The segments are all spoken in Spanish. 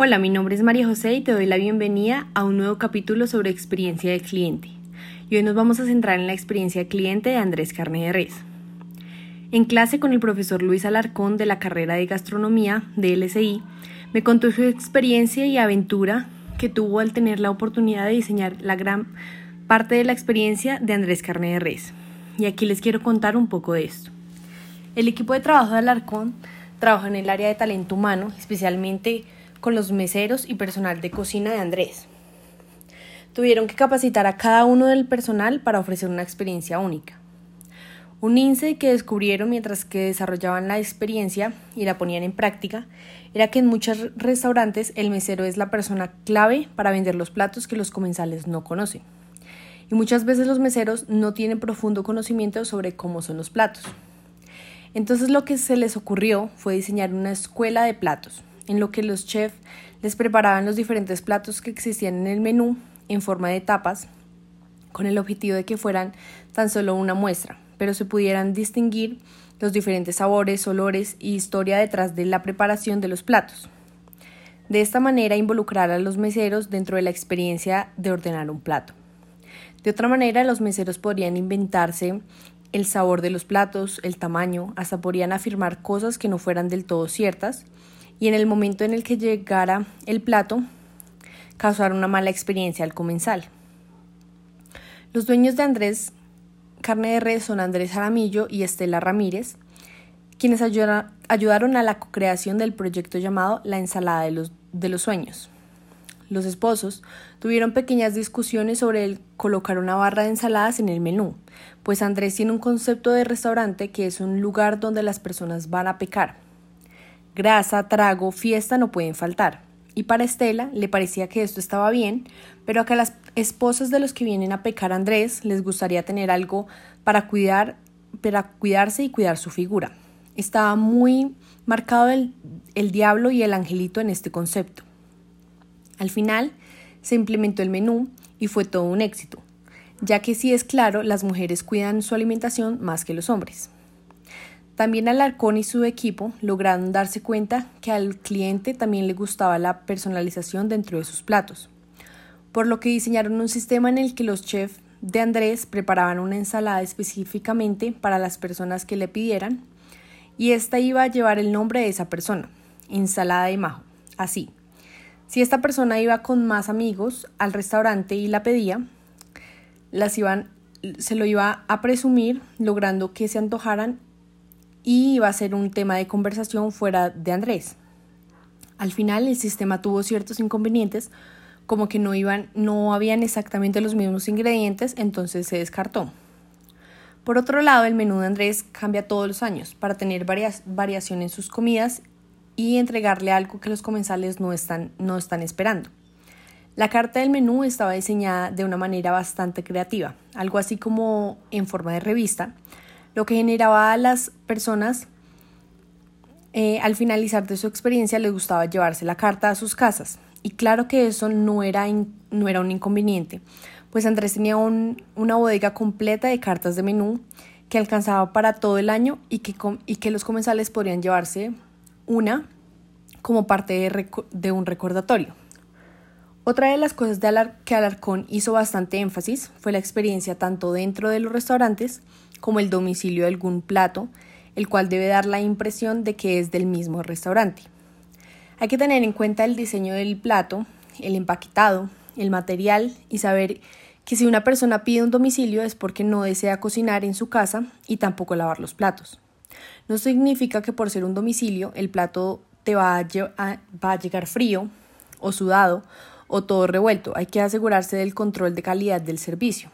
Hola, mi nombre es María José y te doy la bienvenida a un nuevo capítulo sobre experiencia de cliente. Y hoy nos vamos a centrar en la experiencia de cliente de Andrés Carne de Res. En clase con el profesor Luis Alarcón de la carrera de gastronomía de LSI, me contó su experiencia y aventura que tuvo al tener la oportunidad de diseñar la gran parte de la experiencia de Andrés Carne de Res. Y aquí les quiero contar un poco de esto. El equipo de trabajo de Alarcón trabaja en el área de talento humano, especialmente con los meseros y personal de cocina de Andrés. Tuvieron que capacitar a cada uno del personal para ofrecer una experiencia única. Un INSE que descubrieron mientras que desarrollaban la experiencia y la ponían en práctica era que en muchos restaurantes el mesero es la persona clave para vender los platos que los comensales no conocen. Y muchas veces los meseros no tienen profundo conocimiento sobre cómo son los platos. Entonces lo que se les ocurrió fue diseñar una escuela de platos, en lo que los chefs les preparaban los diferentes platos que existían en el menú en forma de tapas, con el objetivo de que fueran tan solo una muestra, pero se pudieran distinguir los diferentes sabores, olores y historia detrás de la preparación de los platos. De esta manera involucrar a los meseros dentro de la experiencia de ordenar un plato. De otra manera, los meseros podrían inventarse el sabor de los platos, el tamaño, hasta podrían afirmar cosas que no fueran del todo ciertas, y en el momento en el que llegara el plato, causar una mala experiencia al comensal. Los dueños de Andrés Carne de Res son Andrés Aramillo y Estela Ramírez, quienes ayudaron a la creación del proyecto llamado La Ensalada de los, de los Sueños. Los esposos tuvieron pequeñas discusiones sobre el colocar una barra de ensaladas en el menú, pues Andrés tiene un concepto de restaurante que es un lugar donde las personas van a pecar. Grasa, trago, fiesta no pueden faltar. Y para Estela le parecía que esto estaba bien, pero a que las esposas de los que vienen a pecar Andrés les gustaría tener algo para cuidar, para cuidarse y cuidar su figura. Estaba muy marcado el, el diablo y el angelito en este concepto. Al final se implementó el menú y fue todo un éxito, ya que sí es claro, las mujeres cuidan su alimentación más que los hombres. También Alarcón y su equipo lograron darse cuenta que al cliente también le gustaba la personalización dentro de sus platos, por lo que diseñaron un sistema en el que los chefs de Andrés preparaban una ensalada específicamente para las personas que le pidieran y esta iba a llevar el nombre de esa persona, ensalada de majo, así. Si esta persona iba con más amigos al restaurante y la pedía, las iban, se lo iba a presumir, logrando que se antojaran y iba a ser un tema de conversación fuera de Andrés. Al final el sistema tuvo ciertos inconvenientes, como que no iban, no habían exactamente los mismos ingredientes, entonces se descartó. Por otro lado, el menú de Andrés cambia todos los años para tener varias variación en sus comidas y entregarle algo que los comensales no están, no están esperando. La carta del menú estaba diseñada de una manera bastante creativa, algo así como en forma de revista, lo que generaba a las personas eh, al finalizar de su experiencia les gustaba llevarse la carta a sus casas. Y claro que eso no era, no era un inconveniente, pues Andrés tenía una bodega completa de cartas de menú que alcanzaba para todo el año y que, y que los comensales podrían llevarse una como parte de, de un recordatorio. Otra de las cosas de que Alarcón hizo bastante énfasis fue la experiencia tanto dentro de los restaurantes como el domicilio de algún plato, el cual debe dar la impresión de que es del mismo restaurante. Hay que tener en cuenta el diseño del plato, el empaquetado, el material y saber que si una persona pide un domicilio es porque no desea cocinar en su casa y tampoco lavar los platos. No significa que por ser un domicilio el plato te va va a llegar frío o sudado o todo revuelto. Hay que asegurarse del control de calidad del servicio.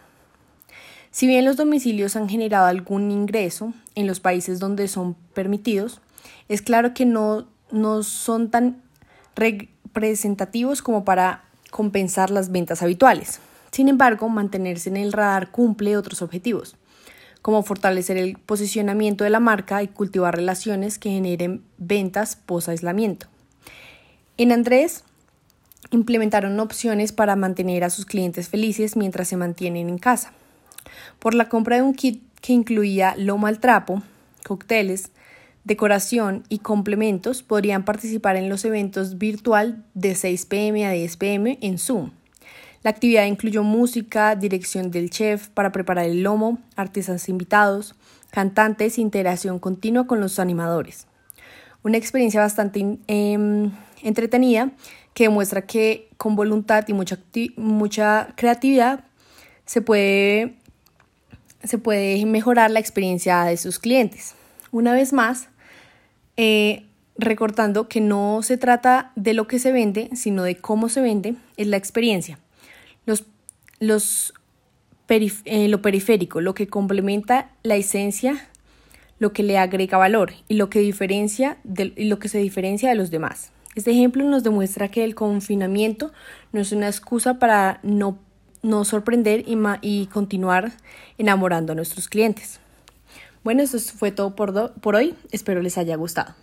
Si bien los domicilios han generado algún ingreso en los países donde son permitidos, es claro que no, no son tan representativos como para compensar las ventas habituales. Sin embargo, mantenerse en el radar cumple otros objetivos, como fortalecer el posicionamiento de la marca y cultivar relaciones que generen ventas post-aislamiento. En Andrés, implementaron opciones para mantener a sus clientes felices mientras se mantienen en casa por la compra de un kit que incluía lomo al trapo, cócteles, decoración y complementos podrían participar en los eventos virtual de 6 pm a 10 pm en Zoom. La actividad incluyó música, dirección del chef para preparar el lomo, artesanos invitados, cantantes interacción continua con los animadores. Una experiencia bastante em, entretenida que demuestra que con voluntad y mucha, mucha creatividad se puede, se puede mejorar la experiencia de sus clientes. Una vez más, eh, recortando que no se trata de lo que se vende, sino de cómo se vende, es la experiencia. Los, los eh, lo periférico, lo que complementa la esencia, lo que le agrega valor y lo que, diferencia y lo que se diferencia de los demás. Este ejemplo nos demuestra que el confinamiento no es una excusa para no, no sorprender y, y continuar enamorando a nuestros clientes. Bueno, eso fue todo por, por hoy. Espero les haya gustado.